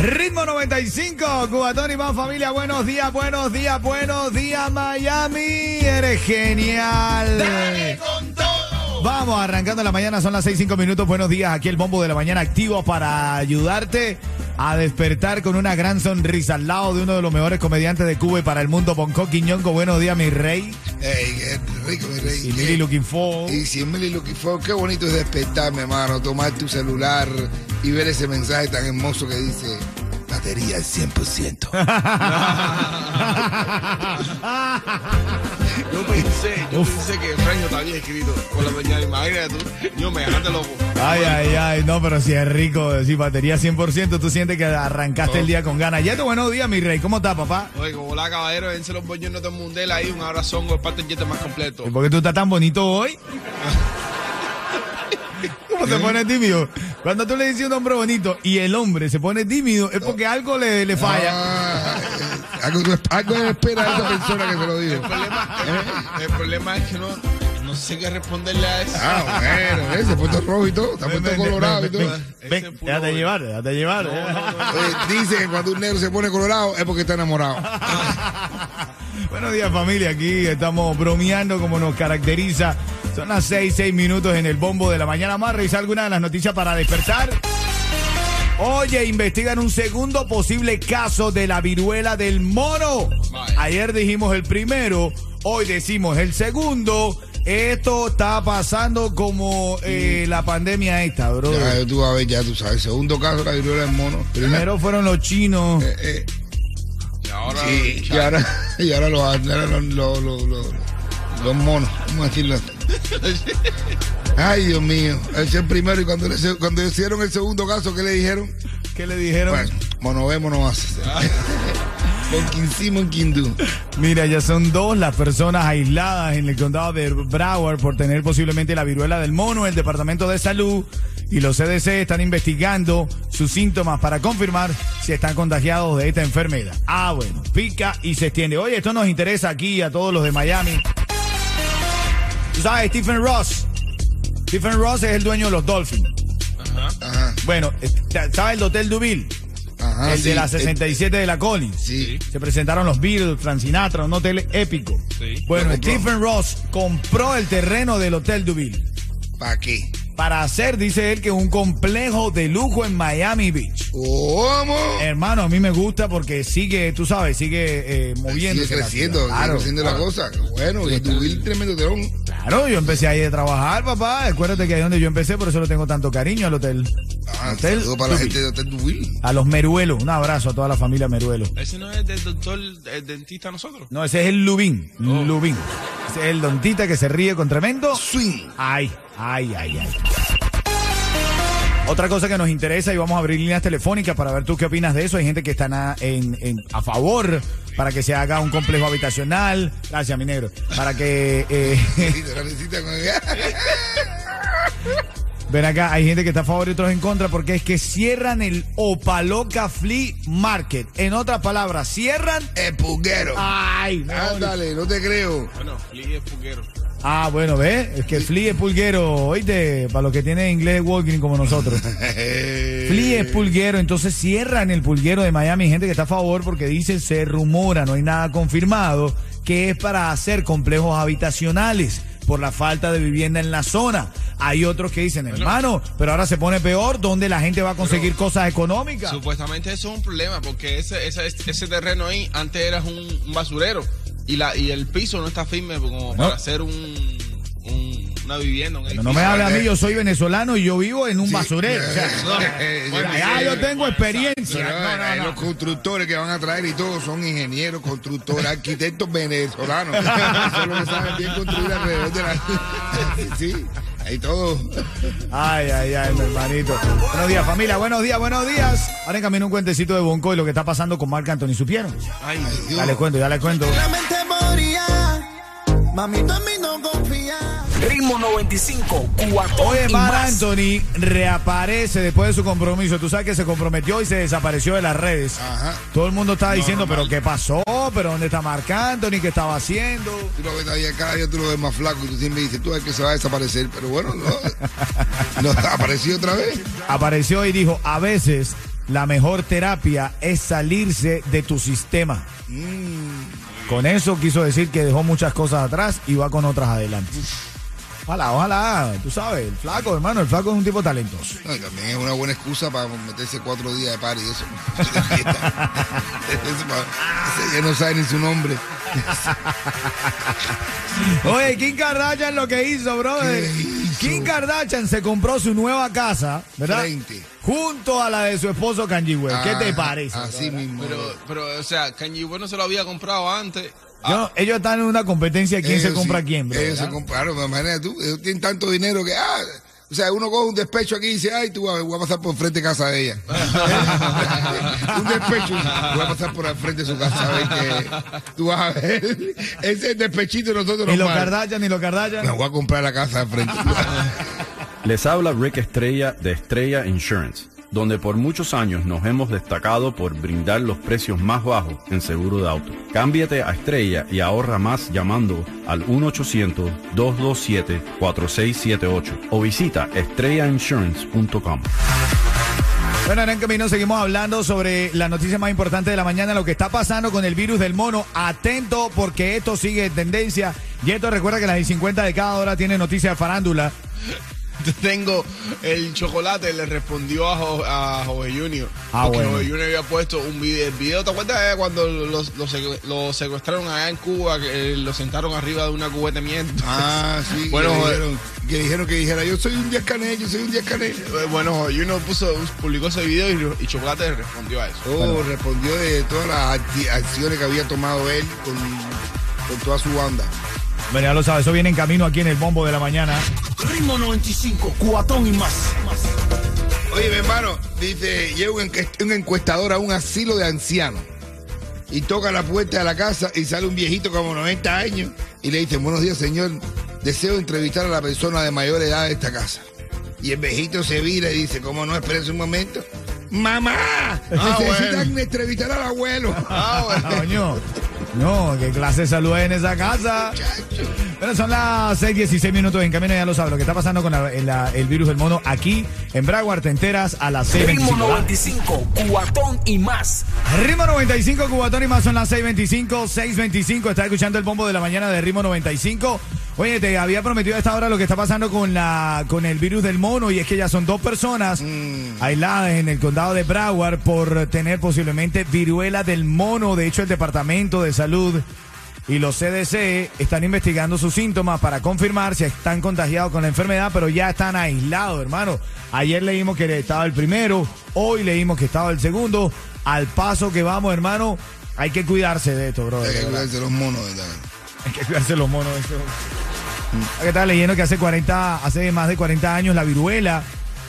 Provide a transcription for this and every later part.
Ritmo 95, Cubatón y más familia, buenos días, buenos días, buenos días, Miami, eres genial. Vamos, arrancando la mañana, son las 6, 5 minutos, buenos días, aquí el bombo de la mañana activo para ayudarte a despertar con una gran sonrisa al lado de uno de los mejores comediantes de Cuba y para el mundo, Bonco Quiñongo, buenos días, mi rey. Ey, qué rico, mi rey. Y Milly Looking For. Y si Emily Looking for, qué bonito es despertarme, hermano, tomar tu celular y ver ese mensaje tan hermoso que dice batería al 100%. Yo pensé, yo pensé que Franjo te había escrito con la mañana. Imagínate tú, yo me dejaste loco. Ay, ay, ay, no, pero si es rico, si batería 100%, tú sientes que arrancaste el día con ganas. Ya te buenos días, mi rey, ¿cómo estás, papá? Oye, como la caballero, vence los boños no te mundela ahí, un abrazón con el parte del más completo. ¿Y por qué tú estás tan bonito hoy? ¿Cómo te pones tímido? Cuando tú le dices a un hombre bonito y el hombre se pone tímido, es porque algo le, le falla. Ah, eh, algo, algo espera a esa persona que se lo El diga. problema, el, el problema es que no, no sé qué responderle a eso. Ah, bueno, eh, se ha puesto rojo y todo, se Ven, puesto ven, colorado y todo. ven, Ese déjate llevar, déjate llevar. Oye, dice que cuando un negro se pone colorado es porque está enamorado. Buenos días familia, aquí estamos bromeando como nos caracteriza. Son las 6, 6 minutos en el bombo de la mañana. Vamos a revisar algunas de las noticias para despertar. Oye, investigan un segundo posible caso de la viruela del mono. Ayer dijimos el primero, hoy decimos el segundo. Esto está pasando como eh, la pandemia esta, bro. Ya tú a ver, ya tú sabes. Segundo caso, la viruela del mono. Primero fueron los chinos. Eh, eh, Y ahora, sí, y ahora, y ahora los, ahora los, los, los, los- monos, vamos a decirlo así. Ay, Dios mío. Ese es el primero y cuando, le- cuando hicieron el segundo caso, ¿qué le dijeron? ¿Qué le dijeron? Bueno, mono ve, mono hace. Monkin sí, monkin do. Mira, ya son dos las personas aisladas en el condado de Broward por tener posiblemente la viruela del mono. El Departamento de Salud y los CDC están investigando sus síntomas para confirmar si están contagiados de esta enfermedad. Ah, bueno, pica y se extiende. Oye, esto nos interesa aquí a todos los de Miami. Tú sabes, Stephen Ross. Stephen Ross es el dueño de los Dolphins. Ajá, Bueno, ¿sabes el Hotel Duville? ajá. el sí, de la eh, 67 de la Collins. Sí. Se presentaron los Beatles, Frank Sinatra, un hotel épico. Sí. Bueno. Stephen Ross compró el terreno del Hotel Duville ¿Para qué? Para hacer, dice él, que un complejo de lujo en Miami Beach. ¿Cómo? Hermano, a mí me gusta porque sigue, tú sabes, sigue eh, moviéndose. Sigue creciendo, sigue Claro, creciendo la cosa. Bueno, y tu Bill tremendo terón. claro, yo empecé ahí a trabajar, papá. Acuérdate que ahí donde yo empecé, por eso le tengo tanto cariño al hotel. Ah, Hotel saludo para la gente de Hotel Dubil. A los Meruelos. Un abrazo a toda la familia Meruelo. Ese no es del doctor, el dentista nosotros. No, ese es el Lubín. Lubín. El dontita que se ríe con tremendo. Ay, ay, ay, ay. Otra cosa que nos interesa y vamos a abrir líneas telefónicas para ver tú qué opinas de eso. Hay gente que está na- en, en- a favor para que se haga un complejo habitacional. Gracias, mi negro. Para que... eh, Ven acá, hay gente que está a favor y otros en contra porque es que cierran el Opaloca Flea Market. En otras palabras, cierran... El pulguero. Ay, no. Ándale, no te creo. Bueno, Lee es fuguero. Ah, bueno, ¿ves? Es que Flea es pulguero, oíste, para los que tienen inglés walking como nosotros. Flea es pulguero, entonces cierran el pulguero de Miami. Gente que está a favor porque dice, se rumora, no hay nada confirmado, que es para hacer complejos habitacionales por la falta de vivienda en la zona. Hay otros que dicen, hermano, pero ahora se pone peor, ¿dónde la gente va a conseguir cosas económicas? Supuestamente eso es un problema porque ese, ese, ese terreno ahí antes era un, un basurero y la y el piso no está firme como para hacer un, un- una vivienda. Un no me hable a mí, yo soy venezolano y yo vivo en un Sí. basurero. o sea, Eh, Bueno, sí, allá sí, yo tengo experiencia. Pero, No, no, eh, no. Los constructores que van a traer y todos son ingenieros, constructores, arquitectos venezolanos. Son los que saben bien construir alrededor de la. sí. Ahí todo. Ay, ay, ay, mi hermanito. Buenos días, familia. Buenos días, buenos días. Ahora en camino un cuentecito de Bonco y lo que está pasando con Marc Anthony. ¿Supieron? Ay, Dios. Ya les cuento, ya les cuento. La mente moría, mamito a mí no confía. Ritmo 95, cuatón Oye, y Mar más. Anthony reaparece después de su compromiso. Tú sabes que se comprometió y se desapareció de las redes. Ajá. Todo el mundo estaba diciendo, normal. pero ¿qué pasó? ¿Pero dónde está Marc Anthony? ¿Qué estaba haciendo? Tú lo ves ahí cada día tú lo ves más flaco y tú siempre dices, tú es que se va a desaparecer. Pero bueno, no. no apareció otra vez. Apareció y dijo, a veces la mejor terapia es salirse de tu sistema. Con eso quiso decir que dejó muchas cosas atrás y va con otras adelante. Ojalá, ojalá, tú sabes, el flaco, hermano, el flaco es un tipo talentoso. No, y también es una buena excusa para meterse cuatro días de party y eso. Eso ya no sabe ni su nombre. Oye, Kim Kardashian lo que hizo, brother. Kim Kardashian se compró su nueva casa, ¿verdad? Frente. Junto a la de su esposo Kanye West. ¿Qué te Ah, parece? Así mismo. pero, pero, o sea, Kanye West no se lo había comprado antes. Yo no- ellos están en una competencia de quién se compra sí, a quién, bro. Ellos se compraron, imagínate tú, ellos tienen tanto dinero que, ah, o sea, uno coge un despecho aquí y dice, ay, tú vas- voy a pasar por frente de casa de ella. un despecho, voy a pasar por el frente de su casa a ver que tú vas a ver. Ese es el despechito de nosotros Ni los. Kardashian, ni los Kardashian. Me voy a comprar la casa de frente. Les habla Rick Estrella de Estrella Insurance, donde por muchos años nos hemos destacado por brindar los precios más bajos en seguro de auto. Cámbiate a Estrella y ahorra más llamando al 1-800-227-4678 o visita estrellainsurance.com. Bueno, en camino seguimos hablando sobre la noticia más importante de la mañana, lo que está pasando con el virus del mono. Atento porque esto sigue en tendencia. Y esto recuerda que las 50 de cada hora tiene noticias de farándula. Tengo el chocolate, le respondió a, Jo- a Jorge Junior. Ah, porque bueno. Jorge Junior había puesto un video. El video, ¿te acuerdas cuando los, los, los secuestraron allá en Cuba? Que eh, lo sentaron arriba de una cubeta de miento. ah, sí, Bueno, que, dijeron, que dijeron que dijera, yo soy un Díaz Canel, yo soy un Díaz Canel. Eh, Bueno, Jorge Junior puso, publicó ese video y, y Chocolate le respondió a eso. Oh, respondió de todas las acciones que había tomado él con, con toda su banda. Bueno, ya lo sabes, eso viene en camino aquí en el bombo de la mañana. Ritmo 95, cuatón y más. Oye, mi hermano, dice, llega un, encuestador a un asilo de ancianos y toca la puerta de la casa y sale un viejito como 90 años y le dice, buenos días, señor, deseo entrevistar a la persona de mayor edad de esta casa. Y el viejito se vira y dice, ¿cómo no? Espérense un momento. ¡Mamá! Necesitan entrevistar al abuelo. Ah, bueno. Coño. No, qué clase de salud hay en esa casa. Pero son las 6:16 minutos en camino, ya lo sabes, lo que está pasando con la- la- el virus del mono aquí en Broward. Te enteras a las Ritmo 6:25. ¿verdad? 95, cuatón y más. Ritmo 95, Cubatón y más son las 6.25, 6.25. Está escuchando el bombo de la mañana de Ritmo 95. Oye, te había prometido a esta hora lo que está pasando con la con el virus del mono y es que ya son dos personas aisladas en el condado de Broward por tener posiblemente viruela del mono. De hecho, el Departamento de Salud y los CDC están investigando sus síntomas para confirmar si están contagiados con la enfermedad, pero ya están aislados, hermano. Ayer leímos que estaba el primero, hoy leímos que estaba el segundo. Al paso que vamos, hermano, hay que cuidarse de esto, bro. Hay que cuidarse los monos, ¿verdad? Hay que cuidarse los monos. Eso. Acá estaba leyendo que hace 40, hace más de 40 años la viruela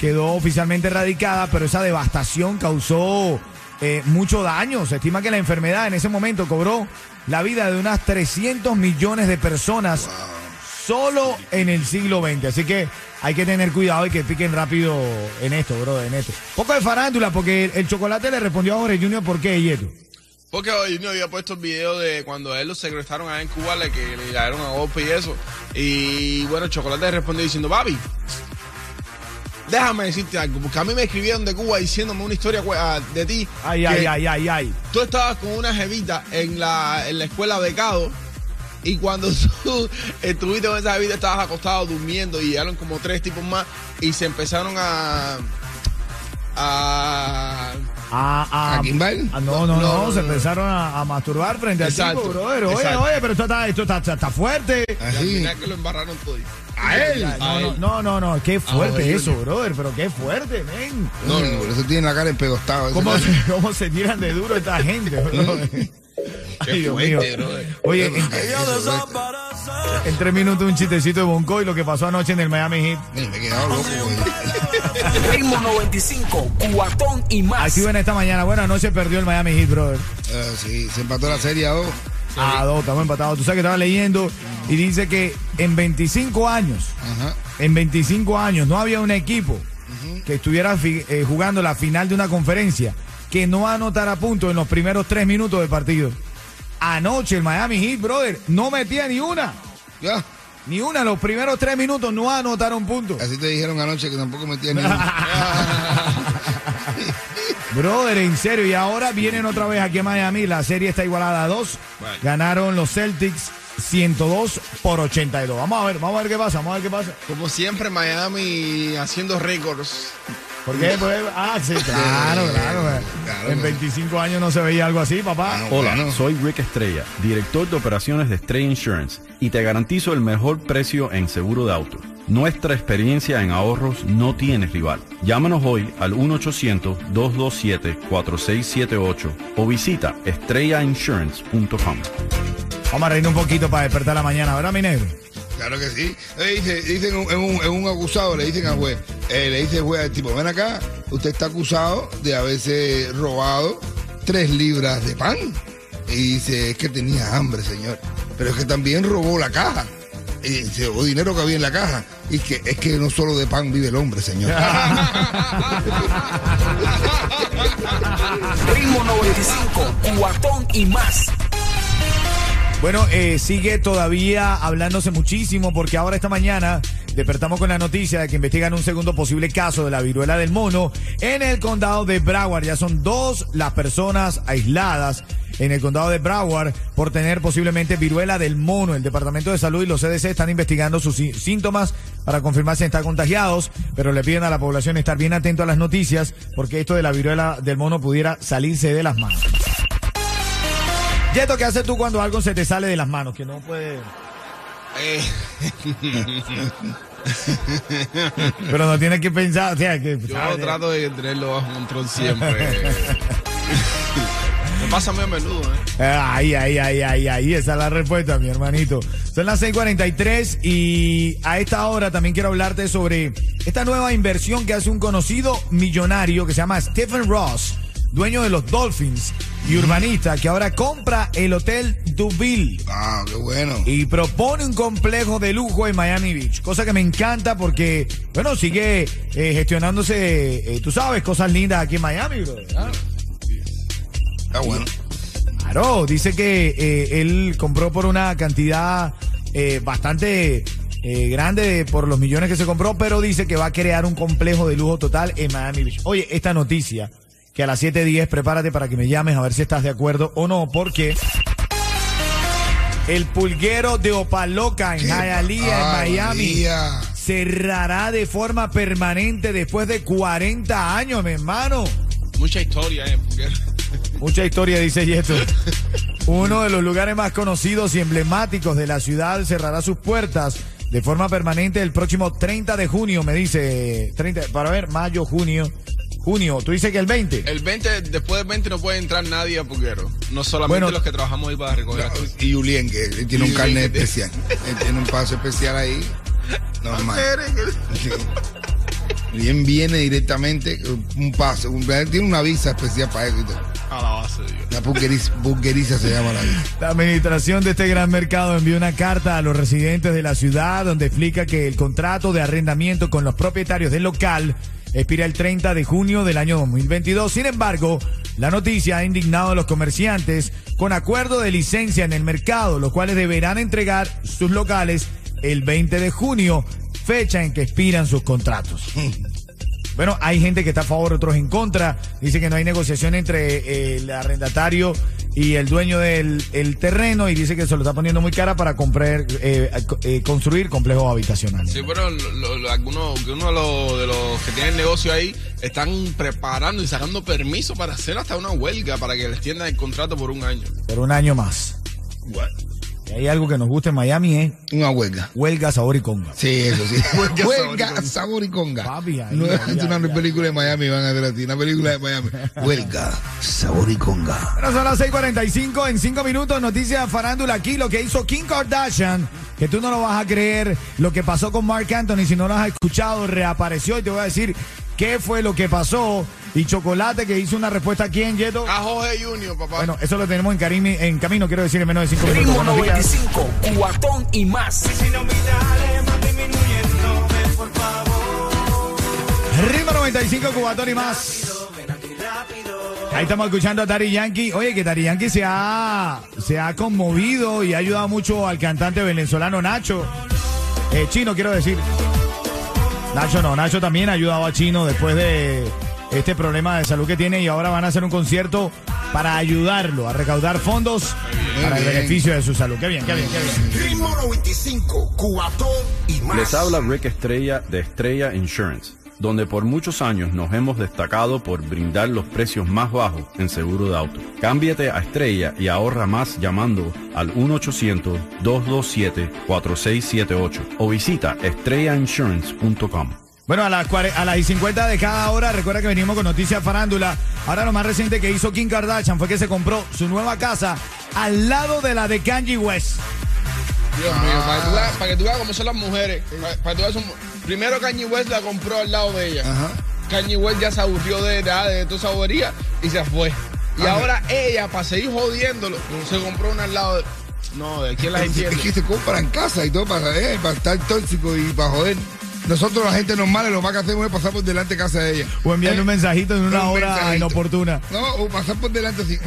quedó oficialmente erradicada, pero esa devastación causó eh, mucho daño. Se estima que la enfermedad en ese momento cobró la vida de unas 300 millones de personas solo en el siglo XX. Así que hay que tener cuidado y que piquen rápido en esto, bro, en esto. Poco de farándula, porque el, el chocolate le respondió a Jorge Junior por qué, Yeto. Porque hoy no había puesto el video de cuando a él lo secuestraron allá en Cuba, le, que le llegaron a golpe y eso. Y bueno, Chocolate respondió diciendo, papi, déjame decirte algo, porque a mí me escribieron de Cuba diciéndome una historia cu- ah, de ti. Ay, ay, ay, ay, ay. Tú estabas con una jevita en la, en la escuela becado y cuando tú estuviste con esa jevita estabas acostado durmiendo y llegaron como tres tipos más y se empezaron a... a A, a, ¿A Kimball? a- no, no, no, No, no, se empezaron a, a masturbar frente al Exacto, tipo, brother. Oye, exacto. oye, pero esto está, esto está, está- está fuerte. y al Así. final que lo embarraron todo. A él. A No, él. no, no, no, qué fuerte Jorge eso, brother, pero qué fuerte, men. No, no, por eso tiene la cara empegostada. ¿Cómo se, ¿Cómo se tiran de duro esta gente, brother? Ay, Dios mío. fuerte, brother. Oye, en- tres minutos un chistecito de Bonco y lo que pasó anoche en el Miami Heat. Me he quedado loco. güey. Ritmo 95, cuatón y más. Así ven esta mañana. Bueno, anoche perdió el Miami Heat, brother. Ah, sí, se empató la serie a dos. A dos, estamos empatados. Tú sabes que estaba leyendo y dice que en 25 años, Ajá. en 25 años no había un equipo que estuviera eh, jugando la final de una conferencia que no anotara puntos en los primeros tres minutos del partido. Anoche el Miami Heat, brother, no metía ni una. Ya. Ni una, los primeros tres minutos no anotaron puntos. Así te dijeron anoche que tampoco metía ni uno. Brother, en serio, y ahora vienen otra vez aquí a Miami. La serie está igualada a dos. Ganaron los Celtics 102 por 82. Vamos a ver, vamos a ver qué pasa, vamos a ver qué pasa. Como siempre, Miami haciendo récords. ¿Por qué? Pues, ah, sí, claro, claro. Claro, en claro. 25 años no se veía algo así, papá. Ah, Hola, Bueno. soy Rick Estrella, director de operaciones de Estrella Insurance y te garantizo el mejor precio en seguro de auto. Nuestra experiencia en ahorros no tiene rival. Llámanos hoy al 1-800-227-4678 o visita estrellainsurance.com. Vamos a reírnos un poquito para despertar la mañana, ¿verdad, mi negro? Claro que sí. Dice- dicen un- en un, en un acusado, le dicen al juez, eh, le dice el juez al tipo, ven acá, usted está acusado de haberse robado tres libras de pan. Y dice, es que tenía hambre, señor. Pero es que también robó la caja. Y se robó dinero que había en la caja. Y que es que no solo de pan vive el hombre, señor. Ritmo 95, cuatón y más. Bueno, eh, sigue todavía hablándose muchísimo porque ahora esta mañana despertamos con la noticia de que investigan un segundo posible caso de la viruela del mono en el condado de Broward. Ya son dos las personas aisladas en el condado de Broward por tener posiblemente viruela del mono. El Departamento de Salud y los CDC están investigando sus sí- síntomas para confirmar si están contagiados, pero le piden a la población estar bien atento a las noticias porque esto de la viruela del mono pudiera salirse de las manos. Yeto, ¿qué haces tú cuando algo se te sale de las manos? Que no puede. Eh, Pero no tienes que pensar, o sea, que. yo ¿sabes? trato de tenerlo bajo control siempre. Me pasa muy a menudo, ¿eh? Ay, ay, ay, ay, ay, esa es la respuesta, mi hermanito. Son las 6:43 y a esta hora también quiero hablarte sobre esta nueva inversión que hace un conocido millonario que se llama Stephen Ross, dueño de los Dolphins y urbanista, que ahora compra el Hotel Duville. Ah, qué bueno. y propone un complejo de lujo en Miami Beach, cosa que me encanta porque, bueno, sigue eh, gestionándose, eh, tú sabes, cosas lindas aquí en Miami, bro. ¿verdad? Está bueno. Claro, dice que eh, él compró por una cantidad bastante eh, grande por los millones que se compró, pero dice que va a crear un complejo de lujo total en Miami Beach. Oye, esta noticia, que a las 7.10 prepárate para que me llames a ver si estás de acuerdo o no, porque el pulguero de Opaloca en Hialeah, en Miami, cerrará de forma permanente después de 40 años, mi hermano. Mucha historia, ¿eh? Mucha historia, dice Yeto. Uno de los lugares más conocidos y emblemáticos de la ciudad cerrará sus puertas de forma permanente el próximo 30 de junio, me dice. 30, para ver, mayo, junio. Junio, tú dices que el 20. El 20, después del 20 no puede entrar nadie a Pulguero. No solamente Bueno. los que trabajamos ahí para recoger las. Y Julien, que él tiene un carnet especial. Él tiene un paso especial ahí. Normal. Julien viene directamente, un paso. un- tiene una visa especial para eso. y todo. A la base, Dios. La burgueriza, burgueriza se llama la visa. La administración de este gran mercado envió una carta a los residentes de la ciudad donde explica que el contrato de arrendamiento con los propietarios del local expira el 30 de junio del año 2022. Sin embargo, la noticia ha indignado a los comerciantes con acuerdo de licencia en el mercado, los cuales deberán entregar sus locales el 20 de junio, fecha en que expiran sus contratos. Bueno, hay gente que está a favor, otros en contra. Dice que no hay negociación entre eh, el arrendatario y el dueño del el terreno y dice que se lo está poniendo muy cara para comprar, eh, eh, construir complejos habitacionales. Sí, pero lo- lo- algunos, uno de los, de los que tienen negocio ahí están preparando y sacando permiso para hacer hasta una huelga para que les extiendan el contrato por un año. Por un año más. Si hay algo que nos gusta en Miami es Una huelga. huelga, sabor y conga. Sí, eso sí. Huelga, Huelga, sabor y conga. Papi, ahí, no ahí, es una ahí, película de Miami, van a hacer así. Una película de Miami. Huelga, sabor y conga. Bueno, son las 6:45 en 5 minutos. Noticias farándula aquí. Lo que hizo Kim Kardashian, que tú no lo vas a creer. Lo que pasó con Mark Anthony, si no lo has escuchado, reapareció y te voy a decir qué fue lo que pasó. Y Chocolate, que hizo una respuesta aquí en Yeto. A Jorge Junior, papá. Bueno, eso lo tenemos en, carimi- en camino, quiero decir, en menos de 5 minutos. Días. 95, cuatón y más. Ritmo 95, Cubatón y más. Ahí estamos escuchando a Tari Yankee. Oye, que Tari Yankee se ha, se ha conmovido y ha ayudado mucho al cantante venezolano Nacho. Eh, Chino, quiero decir. Nacho no, Nacho también ha ayudado a Chino después de este problema de salud que tiene y ahora van a hacer un concierto para ayudarlo a recaudar fondos para el bien. beneficio de su salud. Qué bien, qué bien, qué bien. Ritmo 95, cuatón y más. Les habla Rick Estrella de Estrella Insurance, donde por muchos años nos hemos destacado por brindar los precios más bajos en seguro de auto. Cámbiate a Estrella y ahorra más llamando al 1-800-227-4678 o visita estrellainsurance.com. Bueno, a las, a las y 50 de cada hora, recuerda que venimos con noticias farándula. Ahora lo más reciente que hizo Kim Kardashian fue que se compró su nueva casa al lado de la de Kanye West. Dios mío, para que, tú veas, para que tú veas cómo son las mujeres. Para, para que tú veas primero Kanye West la compró al lado de ella. Ajá. Kanye West ya se aburrió de, de, de toda esa bobería y se fue. Y Ajá. ahora ella, para seguir jodiéndolo, se compró una al lado de... No, ¿de quién Es entiende? que se compran casa y todo para, eh, para estar tóxico y para joder. Nosotros, la gente normal, lo más que hacemos es pasar por delante de casa de ella. O enviarle Eh, un mensajito en una un hora mensajito. inoportuna. No, o pasar por delante así.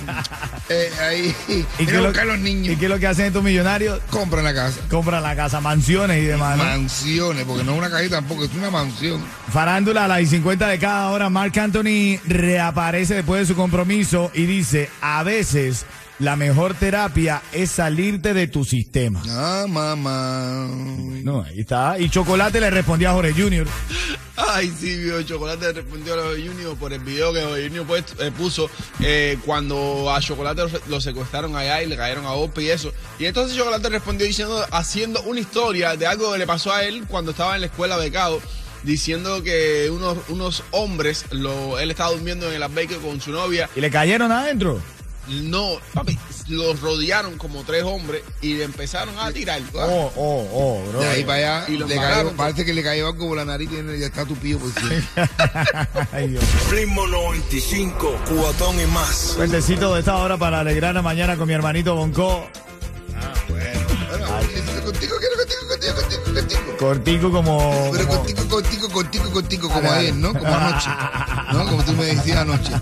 eh, ahí. ¿Y qué, lo, los niños. ¿Y qué es lo que hacen estos millonarios? Compran la casa. Compran la casa, mansiones y demás. ¿no? Mansiones, porque no es una cajita tampoco, es una mansión. Farándula a las y 50 de cada hora, Mark Anthony reaparece después de su compromiso y dice, a veces la mejor terapia es salirte de tu sistema. Ah, mamá. No, ahí está. Y Chocolate le respondió a Jorge Junior. Ay, sí, vio, Chocolate respondió a los Junior por el video que Jorge Junior pues, eh, puso eh, cuando a Chocolate lo, lo secuestraron allá y le cayeron a golpe y eso. Y entonces Chocolate respondió diciendo, haciendo una historia de algo que le pasó a él cuando estaba en la escuela becado, diciendo que unos, unos hombres, lo, él estaba durmiendo en el albergue con su novia. ¿Y le cayeron adentro? No, papi, los rodearon como tres hombres y le empezaron a tirar. Oh, oh, oh, bro. De ahí para allá, Y le cayó- parece que le cayó algo por la nariz y ya está tupido por. Ay, Dios. Ritmo 95, cuatón y más. Cuentecito de esta hora para alegrar la mañana con mi hermanito Bonco. Bueno, contigo, contigo, quiero contigo, contigo, contigo, contigo. Cortico como... Pero como- contigo, contigo, contigo, contigo, como ayer, ¿no? Como anoche. ¿No? Como tú me decías anoche.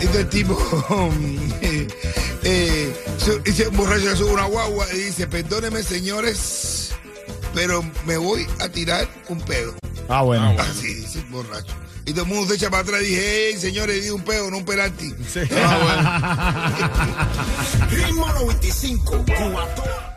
Este tipo, eh, eh, se- dice un borracho le sube una guagua y dice, perdóneme señores, pero me voy a tirar un pedo. Ah, bueno. Así dice el borracho. Y todo el mundo se echa para atrás y dije, hey, señores, di un pedo, no un penalti. Sí. Ritmo 95, cuatón